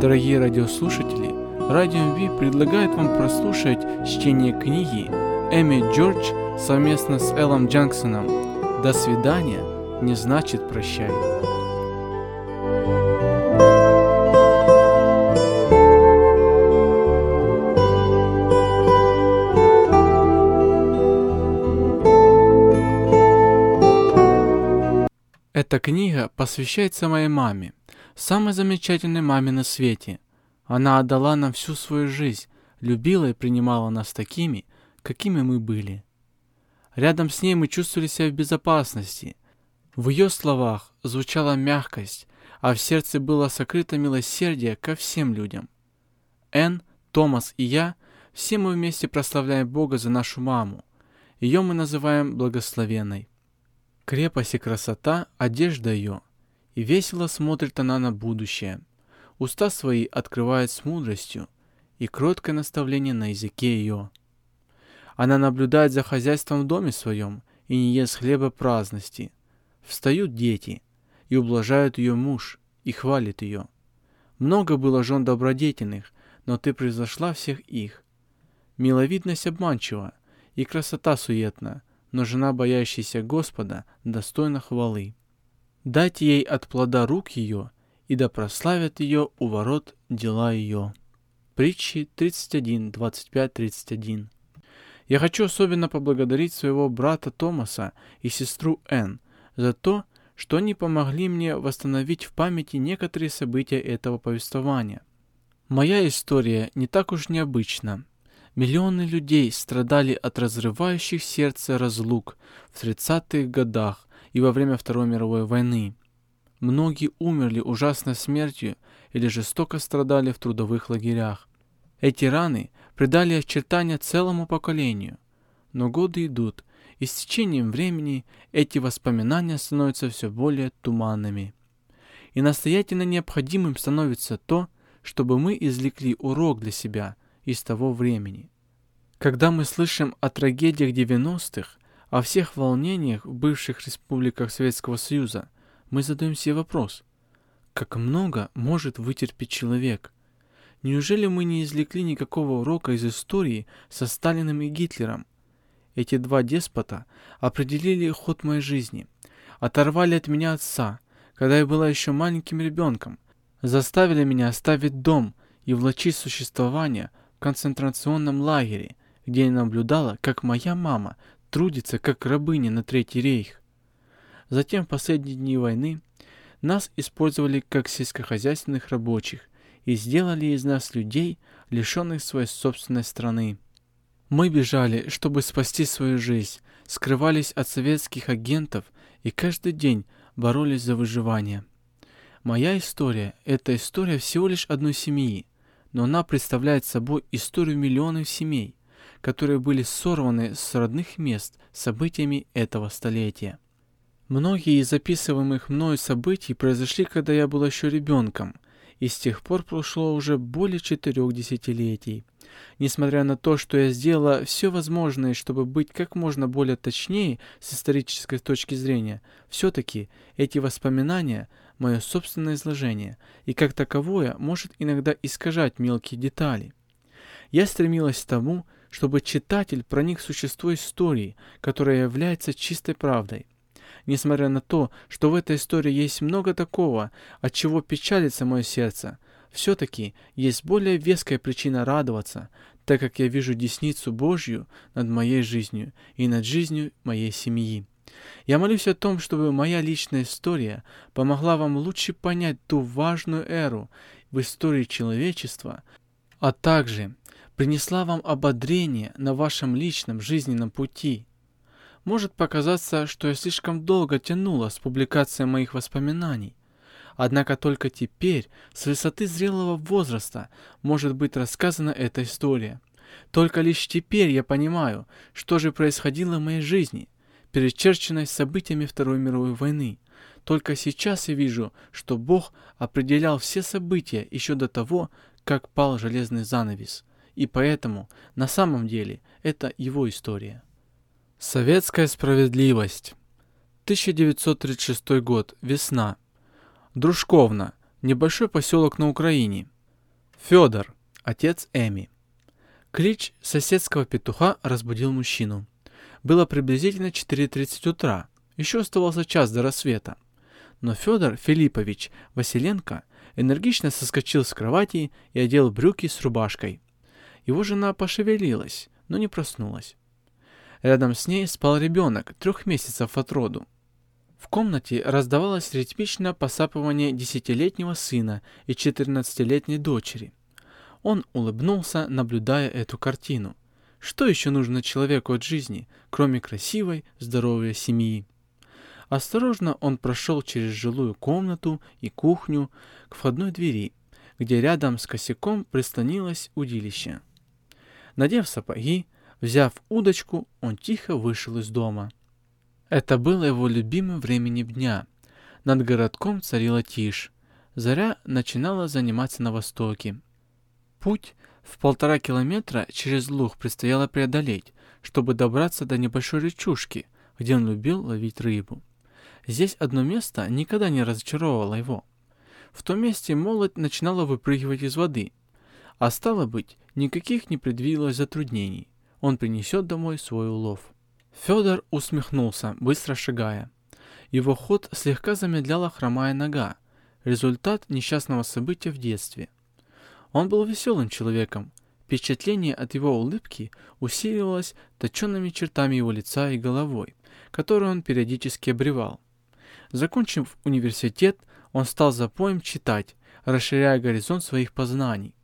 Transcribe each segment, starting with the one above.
Дорогие радиослушатели, Радио МВ предлагает вам прослушать чтение книги Эми Джордж совместно с Эллом Джанксоном «До свидания» не значит прощай. Эта книга посвящается моей маме, самой замечательной маме на свете. Она отдала нам всю свою жизнь, любила и принимала нас такими, какими мы были. Рядом с ней мы чувствовали себя в безопасности. В ее словах звучала мягкость, а в сердце было сокрыто милосердие ко всем людям. Энн, Томас и я, все мы вместе прославляем Бога за нашу маму. Ее мы называем благословенной. Крепость и красота – одежда ее, и весело смотрит она на будущее. Уста свои открывает с мудростью, и кроткое наставление на языке ее. Она наблюдает за хозяйством в доме своем и не ест хлеба праздности. Встают дети, и ублажают ее муж, и хвалит ее. Много было жен добродетельных, но ты превзошла всех их. Миловидность обманчива, и красота суетна, но жена, боящаяся Господа, достойна хвалы. Дайте ей от плода рук ее, и да прославят ее у ворот дела ее. Притчи 31, 25, 31. Я хочу особенно поблагодарить своего брата Томаса и сестру Энн за то, что они помогли мне восстановить в памяти некоторые события этого повествования. Моя история не так уж необычна. Миллионы людей страдали от разрывающих сердце разлук в 30-х годах и во время Второй мировой войны. Многие умерли ужасной смертью или жестоко страдали в трудовых лагерях. Эти раны придали очертания целому поколению. Но годы идут, и с течением времени эти воспоминания становятся все более туманными. И настоятельно необходимым становится то, чтобы мы извлекли урок для себя из того времени. Когда мы слышим о трагедиях 90-х, о всех волнениях в бывших республиках Советского Союза, мы задаем себе вопрос, как много может вытерпеть человек? Неужели мы не извлекли никакого урока из истории со Сталиным и Гитлером? Эти два деспота определили ход моей жизни, оторвали от меня отца, когда я была еще маленьким ребенком, заставили меня оставить дом и влачить существование в концентрационном лагере, где я наблюдала, как моя мама трудится как рабыня на Третий рейх. Затем в последние дни войны нас использовали как сельскохозяйственных рабочих и сделали из нас людей, лишенных своей собственной страны. Мы бежали, чтобы спасти свою жизнь, скрывались от советских агентов и каждый день боролись за выживание. Моя история – это история всего лишь одной семьи, но она представляет собой историю миллионов семей, которые были сорваны с родных мест событиями этого столетия. Многие из записываемых мною событий произошли, когда я был еще ребенком, и с тех пор прошло уже более четырех десятилетий. Несмотря на то, что я сделала все возможное, чтобы быть как можно более точнее с исторической точки зрения, все-таки эти воспоминания – мое собственное изложение, и как таковое может иногда искажать мелкие детали. Я стремилась к тому, чтобы читатель проник в существо истории, которая является чистой правдой. Несмотря на то, что в этой истории есть много такого, от чего печалится мое сердце, все-таки есть более веская причина радоваться, так как я вижу десницу Божью над моей жизнью и над жизнью моей семьи. Я молюсь о том, чтобы моя личная история помогла вам лучше понять ту важную эру в истории человечества, а также принесла вам ободрение на вашем личном жизненном пути. Может показаться, что я слишком долго тянула с публикацией моих воспоминаний. Однако только теперь, с высоты зрелого возраста, может быть рассказана эта история. Только лишь теперь я понимаю, что же происходило в моей жизни, перечерченной событиями Второй мировой войны. Только сейчас я вижу, что Бог определял все события еще до того, как пал железный занавес – и поэтому на самом деле это его история. Советская справедливость. 1936 год. Весна. Дружковна. Небольшой поселок на Украине. Федор, отец Эми. Клич соседского петуха разбудил мужчину. Было приблизительно 4.30 утра, еще оставался час до рассвета. Но Федор Филиппович Василенко энергично соскочил с кровати и одел брюки с рубашкой. Его жена пошевелилась, но не проснулась. Рядом с ней спал ребенок, трех месяцев от роду. В комнате раздавалось ритмичное посапывание десятилетнего сына и четырнадцатилетней дочери. Он улыбнулся, наблюдая эту картину. Что еще нужно человеку от жизни, кроме красивой, здоровой семьи? Осторожно он прошел через жилую комнату и кухню к входной двери, где рядом с косяком прислонилось удилище. Надев сапоги, взяв удочку, он тихо вышел из дома. Это было его любимым временем дня. Над городком царила тишь. Заря начинала заниматься на востоке. Путь в полтора километра через луг предстояло преодолеть, чтобы добраться до небольшой речушки, где он любил ловить рыбу. Здесь одно место никогда не разочаровывало его. В том месте молоть начинала выпрыгивать из воды, а стало быть, никаких не предвиделось затруднений. Он принесет домой свой улов. Федор усмехнулся, быстро шагая. Его ход слегка замедляла хромая нога, результат несчастного события в детстве. Он был веселым человеком. Впечатление от его улыбки усиливалось точенными чертами его лица и головой, которую он периодически обревал. Закончив университет, он стал запоем читать, расширяя горизонт своих познаний.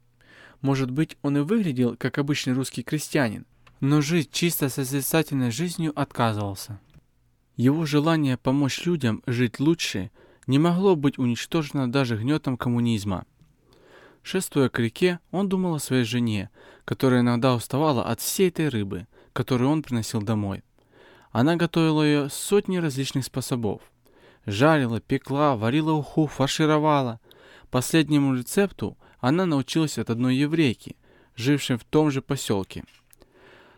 Может быть, он и выглядел как обычный русский крестьянин, но жить чисто созерцательной жизнью отказывался. Его желание помочь людям жить лучше не могло быть уничтожено даже гнетом коммунизма. Шествуя к реке, он думал о своей жене, которая иногда уставала от всей этой рыбы, которую он приносил домой. Она готовила ее сотни различных способов. Жарила, пекла, варила уху, фаршировала. Последнему рецепту она научилась от одной еврейки, жившей в том же поселке.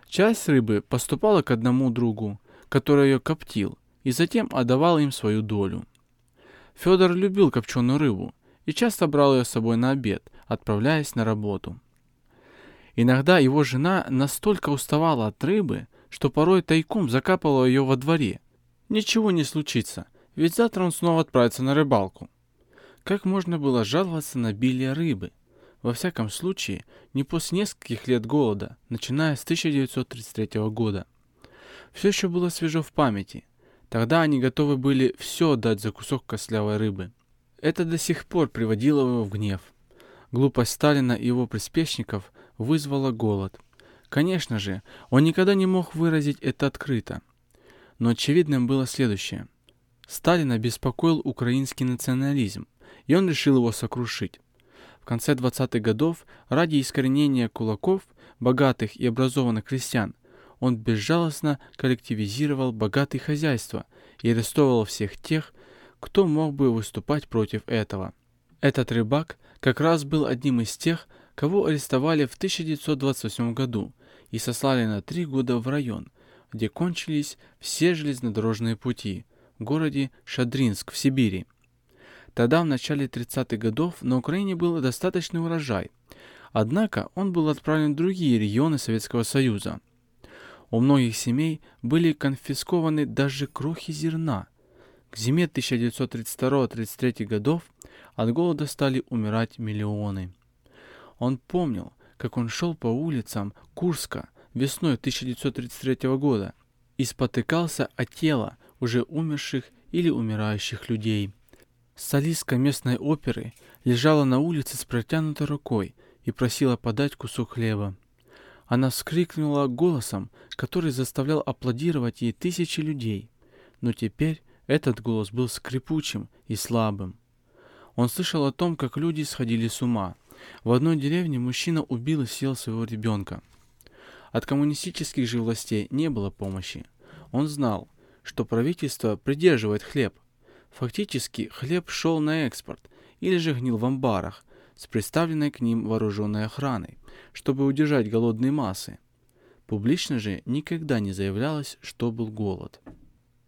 Часть рыбы поступала к одному другу, который ее коптил, и затем отдавал им свою долю. Федор любил копченую рыбу и часто брал ее с собой на обед, отправляясь на работу. Иногда его жена настолько уставала от рыбы, что порой тайком закапывала ее во дворе. Ничего не случится, ведь завтра он снова отправится на рыбалку. Как можно было жаловаться на обилие рыбы? Во всяком случае, не после нескольких лет голода, начиная с 1933 года. Все еще было свежо в памяти. Тогда они готовы были все отдать за кусок костлявой рыбы. Это до сих пор приводило его в гнев. Глупость Сталина и его приспешников вызвала голод. Конечно же, он никогда не мог выразить это открыто. Но очевидным было следующее. Сталина беспокоил украинский национализм, и он решил его сокрушить конце 20-х годов ради искоренения кулаков, богатых и образованных крестьян, он безжалостно коллективизировал богатые хозяйства и арестовывал всех тех, кто мог бы выступать против этого. Этот рыбак как раз был одним из тех, кого арестовали в 1928 году и сослали на три года в район, где кончились все железнодорожные пути в городе Шадринск в Сибири. Тогда, в начале 30-х годов, на Украине был достаточный урожай. Однако он был отправлен в другие регионы Советского Союза. У многих семей были конфискованы даже крохи зерна. К зиме 1932-33 годов от голода стали умирать миллионы. Он помнил, как он шел по улицам Курска весной 1933 года и спотыкался о тело уже умерших или умирающих людей. Солистка местной оперы лежала на улице с протянутой рукой и просила подать кусок хлеба. Она вскрикнула голосом, который заставлял аплодировать ей тысячи людей. Но теперь этот голос был скрипучим и слабым. Он слышал о том, как люди сходили с ума. В одной деревне мужчина убил и съел своего ребенка. От коммунистических же властей не было помощи. Он знал, что правительство придерживает хлеб – Фактически хлеб шел на экспорт или же гнил в амбарах с представленной к ним вооруженной охраной, чтобы удержать голодные массы. Публично же никогда не заявлялось, что был голод.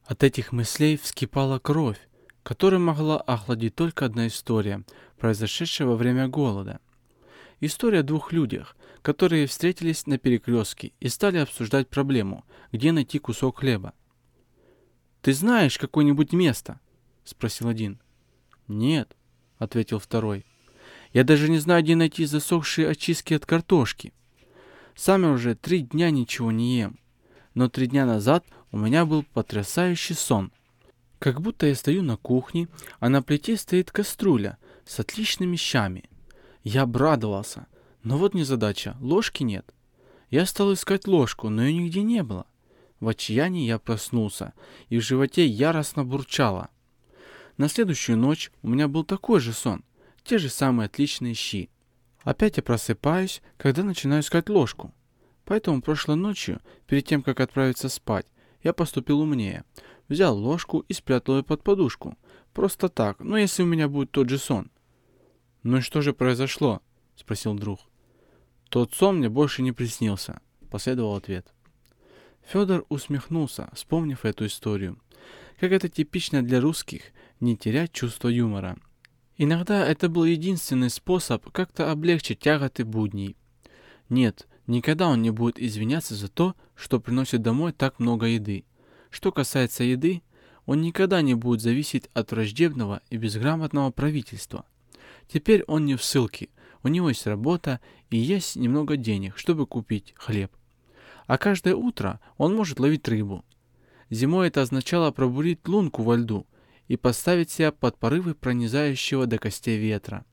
От этих мыслей вскипала кровь, которую могла охладить только одна история, произошедшая во время голода. История о двух людях, которые встретились на перекрестке и стали обсуждать проблему, где найти кусок хлеба. «Ты знаешь какое-нибудь место?» — спросил один. «Нет», — ответил второй. «Я даже не знаю, где найти засохшие очистки от картошки. Сами уже три дня ничего не ем. Но три дня назад у меня был потрясающий сон. Как будто я стою на кухне, а на плите стоит кастрюля с отличными щами. Я обрадовался. Но вот незадача, ложки нет. Я стал искать ложку, но ее нигде не было. В отчаянии я проснулся, и в животе яростно бурчало. На следующую ночь у меня был такой же сон, те же самые отличные щи. Опять я просыпаюсь, когда начинаю искать ложку. Поэтому прошлой ночью, перед тем, как отправиться спать, я поступил умнее. Взял ложку и спрятал ее под подушку. Просто так, но если у меня будет тот же сон. «Ну и что же произошло?» — спросил друг. «Тот сон мне больше не приснился», — последовал ответ. Федор усмехнулся, вспомнив эту историю. Как это типично для русских, не терять чувство юмора. Иногда это был единственный способ как-то облегчить тяготы будней. Нет, никогда он не будет извиняться за то, что приносит домой так много еды. Что касается еды, он никогда не будет зависеть от враждебного и безграмотного правительства. Теперь он не в ссылке, у него есть работа и есть немного денег, чтобы купить хлеб. А каждое утро он может ловить рыбу. Зимой это означало пробурить лунку во льду и поставить себя под порывы пронизающего до костей ветра.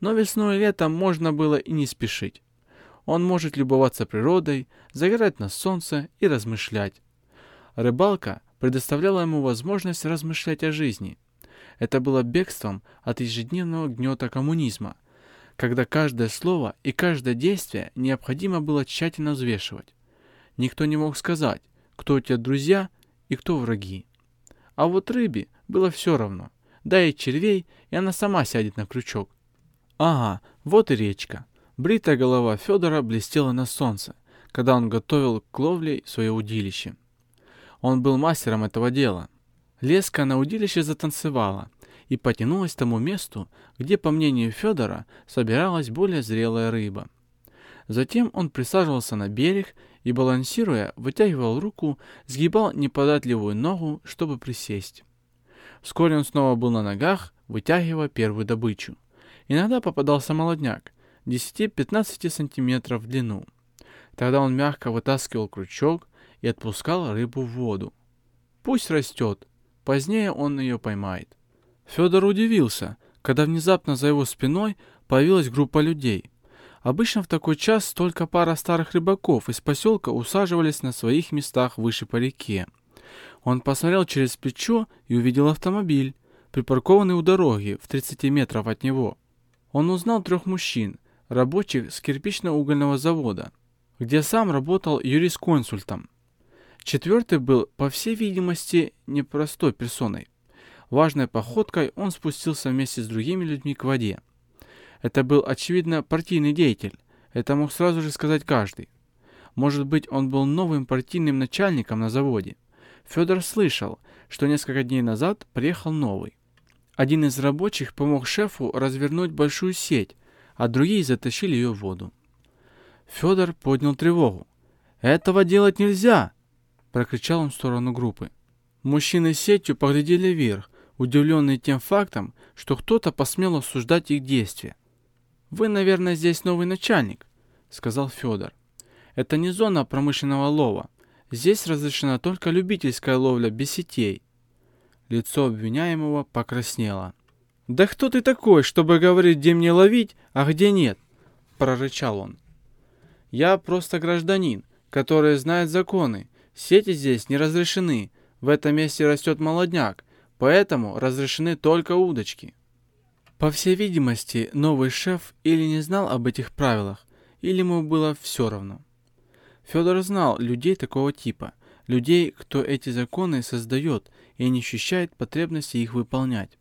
Но весной и летом можно было и не спешить. Он может любоваться природой, загорать на солнце и размышлять. Рыбалка предоставляла ему возможность размышлять о жизни – это было бегством от ежедневного гнета коммунизма, когда каждое слово и каждое действие необходимо было тщательно взвешивать. Никто не мог сказать, кто у тебя друзья и кто враги. А вот рыбе было все равно. Дай ей червей, и она сама сядет на крючок. Ага, вот и речка. Бритая голова Федора блестела на солнце, когда он готовил к ловле свое удилище. Он был мастером этого дела – Леска на удилище затанцевала и потянулась к тому месту, где, по мнению Федора, собиралась более зрелая рыба. Затем он присаживался на берег и, балансируя, вытягивал руку, сгибал неподатливую ногу, чтобы присесть. Вскоре он снова был на ногах, вытягивая первую добычу. Иногда попадался молодняк, 10-15 сантиметров в длину. Тогда он мягко вытаскивал крючок и отпускал рыбу в воду. Пусть растет, Позднее он ее поймает. Федор удивился, когда внезапно за его спиной появилась группа людей. Обычно в такой час только пара старых рыбаков из поселка усаживались на своих местах выше по реке. Он посмотрел через плечо и увидел автомобиль, припаркованный у дороги в 30 метров от него. Он узнал трех мужчин, рабочих с кирпично-угольного завода, где сам работал юрисконсультом. Четвертый был, по всей видимости, непростой персоной. Важной походкой он спустился вместе с другими людьми к воде. Это был, очевидно, партийный деятель. Это мог сразу же сказать каждый. Может быть, он был новым партийным начальником на заводе. Федор слышал, что несколько дней назад приехал новый. Один из рабочих помог шефу развернуть большую сеть, а другие затащили ее в воду. Федор поднял тревогу. «Этого делать нельзя!» прокричал он в сторону группы. Мужчины сетью поглядели вверх, удивленные тем фактом, что кто-то посмел осуждать их действия. «Вы, наверное, здесь новый начальник», — сказал Федор. «Это не зона промышленного лова. Здесь разрешена только любительская ловля без сетей». Лицо обвиняемого покраснело. «Да кто ты такой, чтобы говорить, где мне ловить, а где нет?» — прорычал он. «Я просто гражданин, который знает законы Сети здесь не разрешены. В этом месте растет молодняк, поэтому разрешены только удочки. По всей видимости, новый шеф или не знал об этих правилах, или ему было все равно. Федор знал людей такого типа, людей, кто эти законы создает и не ощущает потребности их выполнять.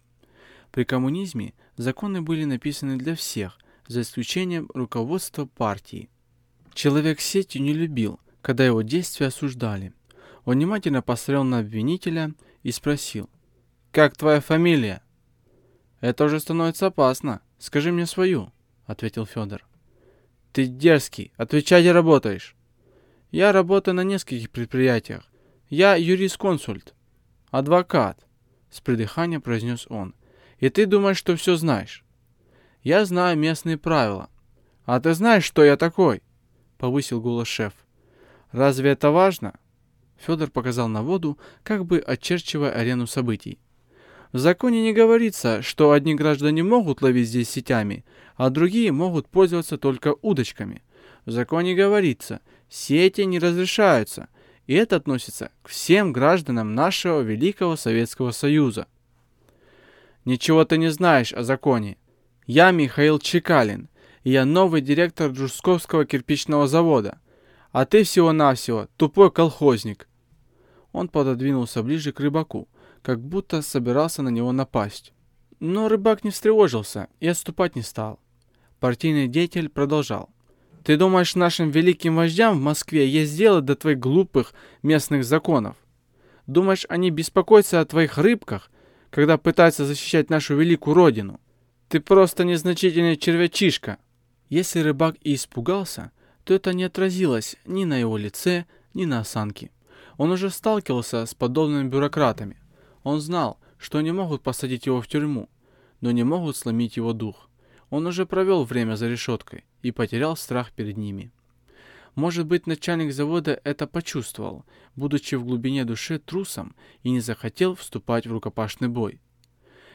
При коммунизме законы были написаны для всех, за исключением руководства партии. Человек сетью не любил, когда его действия осуждали. Он внимательно посмотрел на обвинителя и спросил. «Как твоя фамилия?» «Это уже становится опасно. Скажи мне свою», — ответил Федор. Ты дерзкий, отвечать и работаешь. Я работаю на нескольких предприятиях. Я юрисконсульт, адвокат, с придыханием произнес он. И ты думаешь, что все знаешь? Я знаю местные правила. А ты знаешь, что я такой? Повысил голос шеф. Разве это важно? Федор показал на воду, как бы очерчивая арену событий. В законе не говорится, что одни граждане могут ловить здесь сетями, а другие могут пользоваться только удочками. В законе говорится, сети не разрешаются, и это относится к всем гражданам нашего Великого Советского Союза. Ничего ты не знаешь о законе. Я Михаил Чекалин, и я новый директор Джусковского кирпичного завода, а ты всего-навсего тупой колхозник. Он пододвинулся ближе к рыбаку, как будто собирался на него напасть. Но рыбак не встревожился и отступать не стал. Партийный деятель продолжал. «Ты думаешь, нашим великим вождям в Москве есть дело до твоих глупых местных законов? Думаешь, они беспокоятся о твоих рыбках, когда пытаются защищать нашу великую родину? Ты просто незначительный червячишка». Если рыбак и испугался, то это не отразилось ни на его лице, ни на осанке. Он уже сталкивался с подобными бюрократами. Он знал, что они могут посадить его в тюрьму, но не могут сломить его дух. Он уже провел время за решеткой и потерял страх перед ними. Может быть, начальник завода это почувствовал, будучи в глубине души трусом и не захотел вступать в рукопашный бой.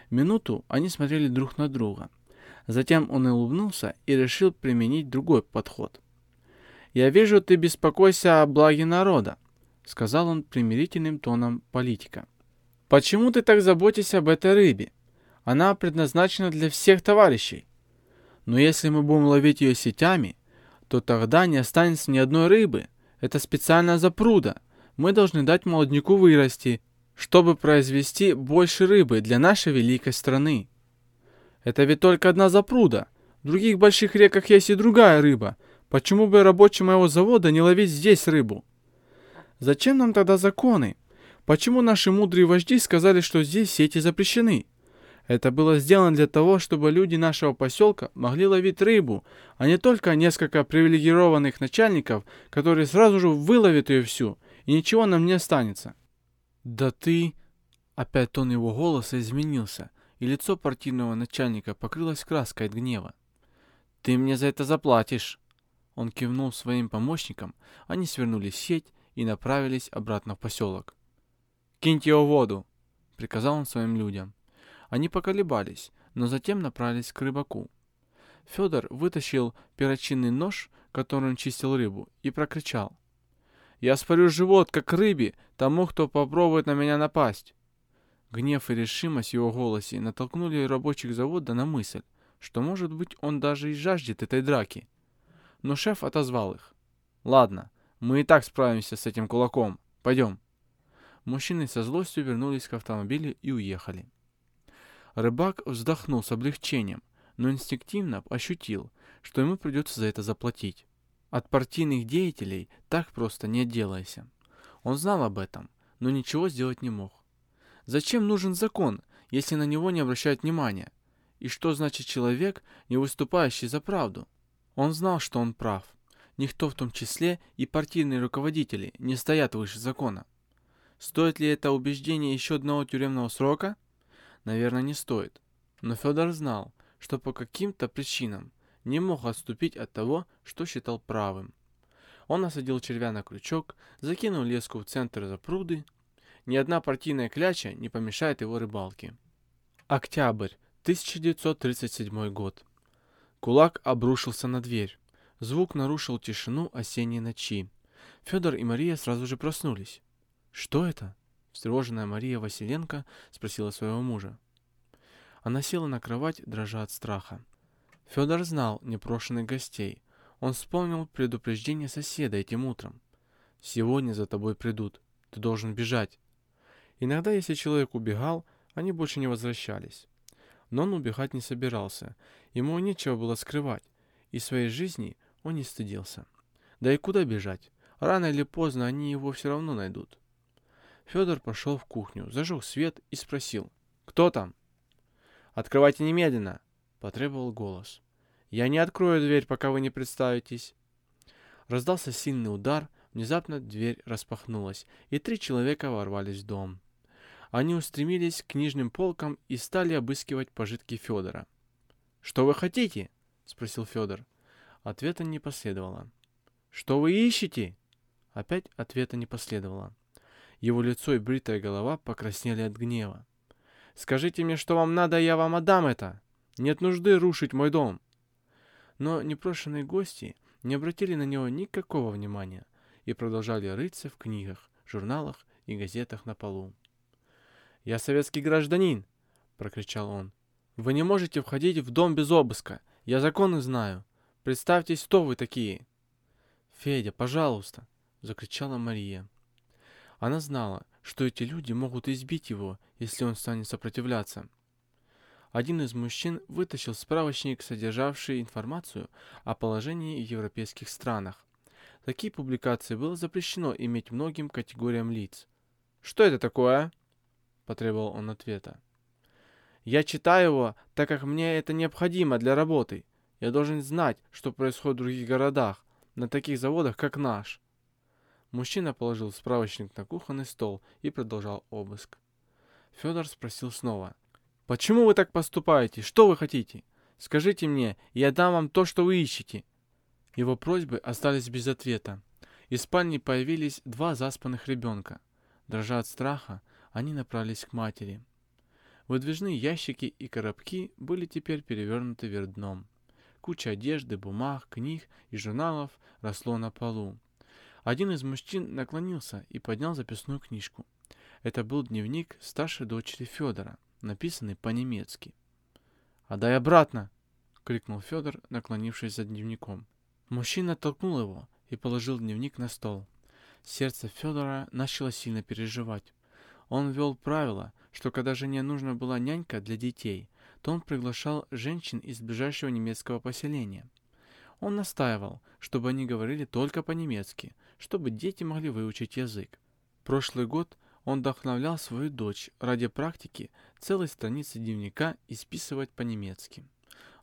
Минуту они смотрели друг на друга. Затем он улыбнулся и решил применить другой подход. «Я вижу, ты беспокойся о благе народа», — сказал он примирительным тоном политика. Почему ты так заботишься об этой рыбе? Она предназначена для всех товарищей. Но если мы будем ловить ее сетями, то тогда не останется ни одной рыбы. Это специальная запруда. Мы должны дать молодняку вырасти, чтобы произвести больше рыбы для нашей великой страны. Это ведь только одна запруда. В других больших реках есть и другая рыба. Почему бы рабочим моего завода не ловить здесь рыбу? Зачем нам тогда законы? Почему наши мудрые вожди сказали, что здесь сети запрещены? Это было сделано для того, чтобы люди нашего поселка могли ловить рыбу, а не только несколько привилегированных начальников, которые сразу же выловят ее всю, и ничего нам не останется. Да ты... Опять тон его голоса изменился, и лицо партийного начальника покрылось краской от гнева. «Ты мне за это заплатишь!» Он кивнул своим помощникам, они свернули сеть и направились обратно в поселок. «Киньте его в воду!» — приказал он своим людям. Они поколебались, но затем направились к рыбаку. Федор вытащил перочинный нож, которым чистил рыбу, и прокричал. «Я спорю живот, как рыбе, тому, кто попробует на меня напасть!» Гнев и решимость в его голосе натолкнули рабочих завода на мысль, что, может быть, он даже и жаждет этой драки. Но шеф отозвал их. «Ладно, мы и так справимся с этим кулаком. Пойдем». Мужчины со злостью вернулись к автомобилю и уехали. Рыбак вздохнул с облегчением, но инстинктивно ощутил, что ему придется за это заплатить. От партийных деятелей так просто не отделайся. Он знал об этом, но ничего сделать не мог. Зачем нужен закон, если на него не обращают внимания? И что значит человек, не выступающий за правду? Он знал, что он прав. Никто, в том числе и партийные руководители, не стоят выше закона. Стоит ли это убеждение еще одного тюремного срока? Наверное, не стоит. Но Федор знал, что по каким-то причинам не мог отступить от того, что считал правым. Он осадил червя на крючок, закинул леску в центр запруды. Ни одна партийная кляча не помешает его рыбалке. Октябрь, 1937 год. Кулак обрушился на дверь. Звук нарушил тишину осенней ночи. Федор и Мария сразу же проснулись. «Что это?» — встревоженная Мария Василенко спросила своего мужа. Она села на кровать, дрожа от страха. Федор знал непрошенных гостей. Он вспомнил предупреждение соседа этим утром. «Сегодня за тобой придут. Ты должен бежать». Иногда, если человек убегал, они больше не возвращались. Но он убегать не собирался. Ему нечего было скрывать. И своей жизни он не стыдился. Да и куда бежать? Рано или поздно они его все равно найдут. Федор пошел в кухню, зажег свет и спросил. «Кто там?» «Открывайте немедленно!» — потребовал голос. Я не открою дверь, пока вы не представитесь. Раздался сильный удар, внезапно дверь распахнулась, и три человека ворвались в дом. Они устремились к книжным полкам и стали обыскивать пожитки Федора. «Что вы хотите?» — спросил Федор. Ответа не последовало. «Что вы ищете?» Опять ответа не последовало. Его лицо и бритая голова покраснели от гнева. «Скажите мне, что вам надо, я вам отдам это! Нет нужды рушить мой дом!» Но непрошенные гости не обратили на него никакого внимания и продолжали рыться в книгах, журналах и газетах на полу. «Я советский гражданин!» — прокричал он. «Вы не можете входить в дом без обыска. Я законы знаю. Представьтесь, кто вы такие!» «Федя, пожалуйста!» — закричала Мария. Она знала, что эти люди могут избить его, если он станет сопротивляться. Один из мужчин вытащил справочник, содержавший информацию о положении в европейских странах. Такие публикации было запрещено иметь многим категориям лиц. «Что это такое?» – потребовал он ответа. «Я читаю его, так как мне это необходимо для работы. Я должен знать, что происходит в других городах, на таких заводах, как наш». Мужчина положил справочник на кухонный стол и продолжал обыск. Федор спросил снова. «Почему вы так поступаете? Что вы хотите? Скажите мне, я дам вам то, что вы ищете». Его просьбы остались без ответа. Из спальни появились два заспанных ребенка. Дрожа от страха, они направились к матери. Выдвижные ящики и коробки были теперь перевернуты вверх дном. Куча одежды, бумаг, книг и журналов росло на полу. Один из мужчин наклонился и поднял записную книжку. Это был дневник старшей дочери Федора, написанный по-немецки. «Отдай обратно!» — крикнул Федор, наклонившись за дневником. Мужчина толкнул его и положил дневник на стол. Сердце Федора начало сильно переживать. Он ввел правило, что когда жене нужна была нянька для детей, то он приглашал женщин из ближайшего немецкого поселения. Он настаивал, чтобы они говорили только по-немецки, чтобы дети могли выучить язык. Прошлый год он вдохновлял свою дочь ради практики целой страницы дневника исписывать по-немецки.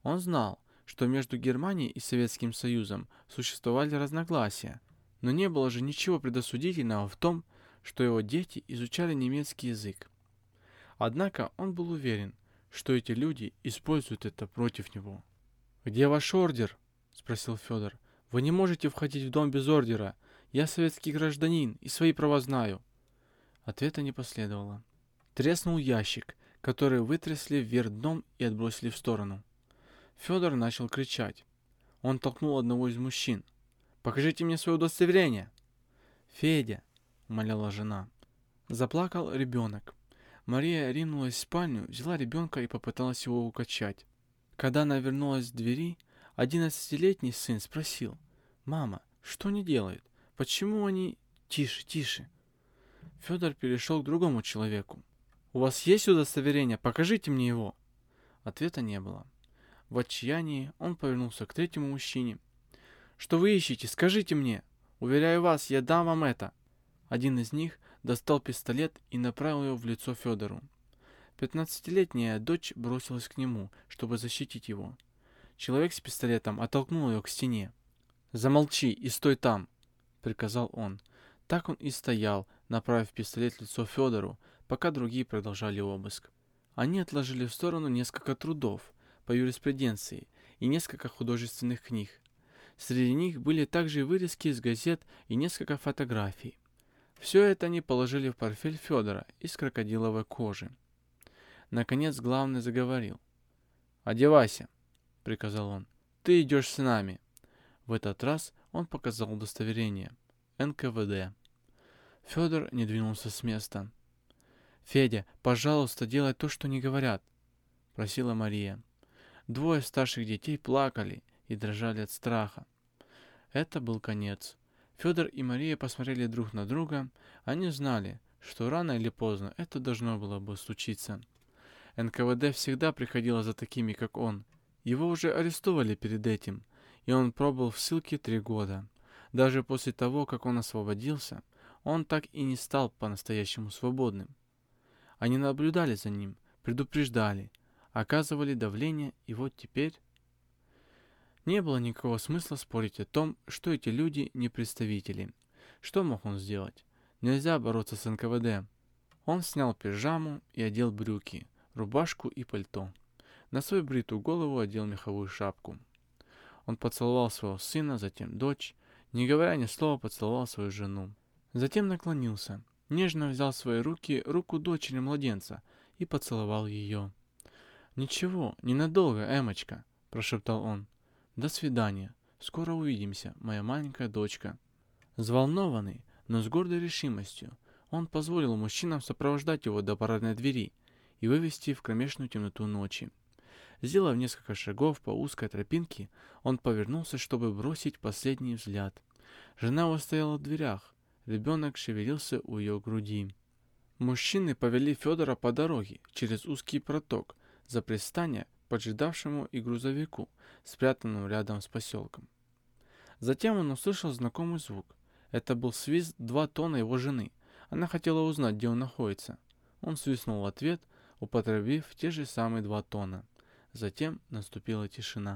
Он знал, что между Германией и Советским Союзом существовали разногласия, но не было же ничего предосудительного в том, что его дети изучали немецкий язык. Однако он был уверен, что эти люди используют это против него. «Где ваш ордер?» – спросил Федор. «Вы не можете входить в дом без ордера. Я советский гражданин и свои права знаю. Ответа не последовало. Треснул ящик, который вытрясли вверх дном и отбросили в сторону. Федор начал кричать. Он толкнул одного из мужчин. «Покажите мне свое удостоверение!» «Федя!» — умоляла жена. Заплакал ребенок. Мария ринулась в спальню, взяла ребенка и попыталась его укачать. Когда она вернулась к двери, одиннадцатилетний сын спросил. «Мама, что они делают? Почему они... Тише, тише. Федор перешел к другому человеку. «У вас есть удостоверение? Покажите мне его!» Ответа не было. В отчаянии он повернулся к третьему мужчине. «Что вы ищете? Скажите мне! Уверяю вас, я дам вам это!» Один из них достал пистолет и направил его в лицо Федору. Пятнадцатилетняя дочь бросилась к нему, чтобы защитить его. Человек с пистолетом оттолкнул ее к стене. «Замолчи и стой там!» — приказал он. Так он и стоял, направив пистолет лицо Федору, пока другие продолжали обыск. Они отложили в сторону несколько трудов по юриспруденции и несколько художественных книг. Среди них были также вырезки из газет и несколько фотографий. Все это они положили в портфель Федора из крокодиловой кожи. Наконец главный заговорил. «Одевайся», — приказал он. «Ты идешь с нами». В этот раз он показал удостоверение. НКВД. Федор не двинулся с места. «Федя, пожалуйста, делай то, что не говорят», — просила Мария. Двое старших детей плакали и дрожали от страха. Это был конец. Федор и Мария посмотрели друг на друга. Они знали, что рано или поздно это должно было бы случиться. НКВД всегда приходило за такими, как он. Его уже арестовали перед этим, и он пробыл в ссылке три года. Даже после того, как он освободился, он так и не стал по-настоящему свободным. Они наблюдали за ним, предупреждали, оказывали давление, и вот теперь... Не было никакого смысла спорить о том, что эти люди не представители. Что мог он сделать? Нельзя бороться с НКВД. Он снял пижаму и одел брюки, рубашку и пальто. На свою бритую голову одел меховую шапку. Он поцеловал своего сына, затем дочь, не говоря ни слова, поцеловал свою жену. Затем наклонился, нежно взял в свои руки руку дочери младенца и поцеловал ее. «Ничего, ненадолго, Эмочка», – прошептал он. «До свидания. Скоро увидимся, моя маленькая дочка». Взволнованный, но с гордой решимостью, он позволил мужчинам сопровождать его до парадной двери и вывести в кромешную темноту ночи. Сделав несколько шагов по узкой тропинке, он повернулся, чтобы бросить последний взгляд. Жена его стояла в дверях, ребенок шевелился у ее груди. Мужчины повели Федора по дороге через узкий проток за пристание поджидавшему и грузовику, спрятанному рядом с поселком. Затем он услышал знакомый звук. Это был свист два тона его жены. Она хотела узнать, где он находится. Он свистнул в ответ, употребив те же самые два тона. Затем наступила тишина.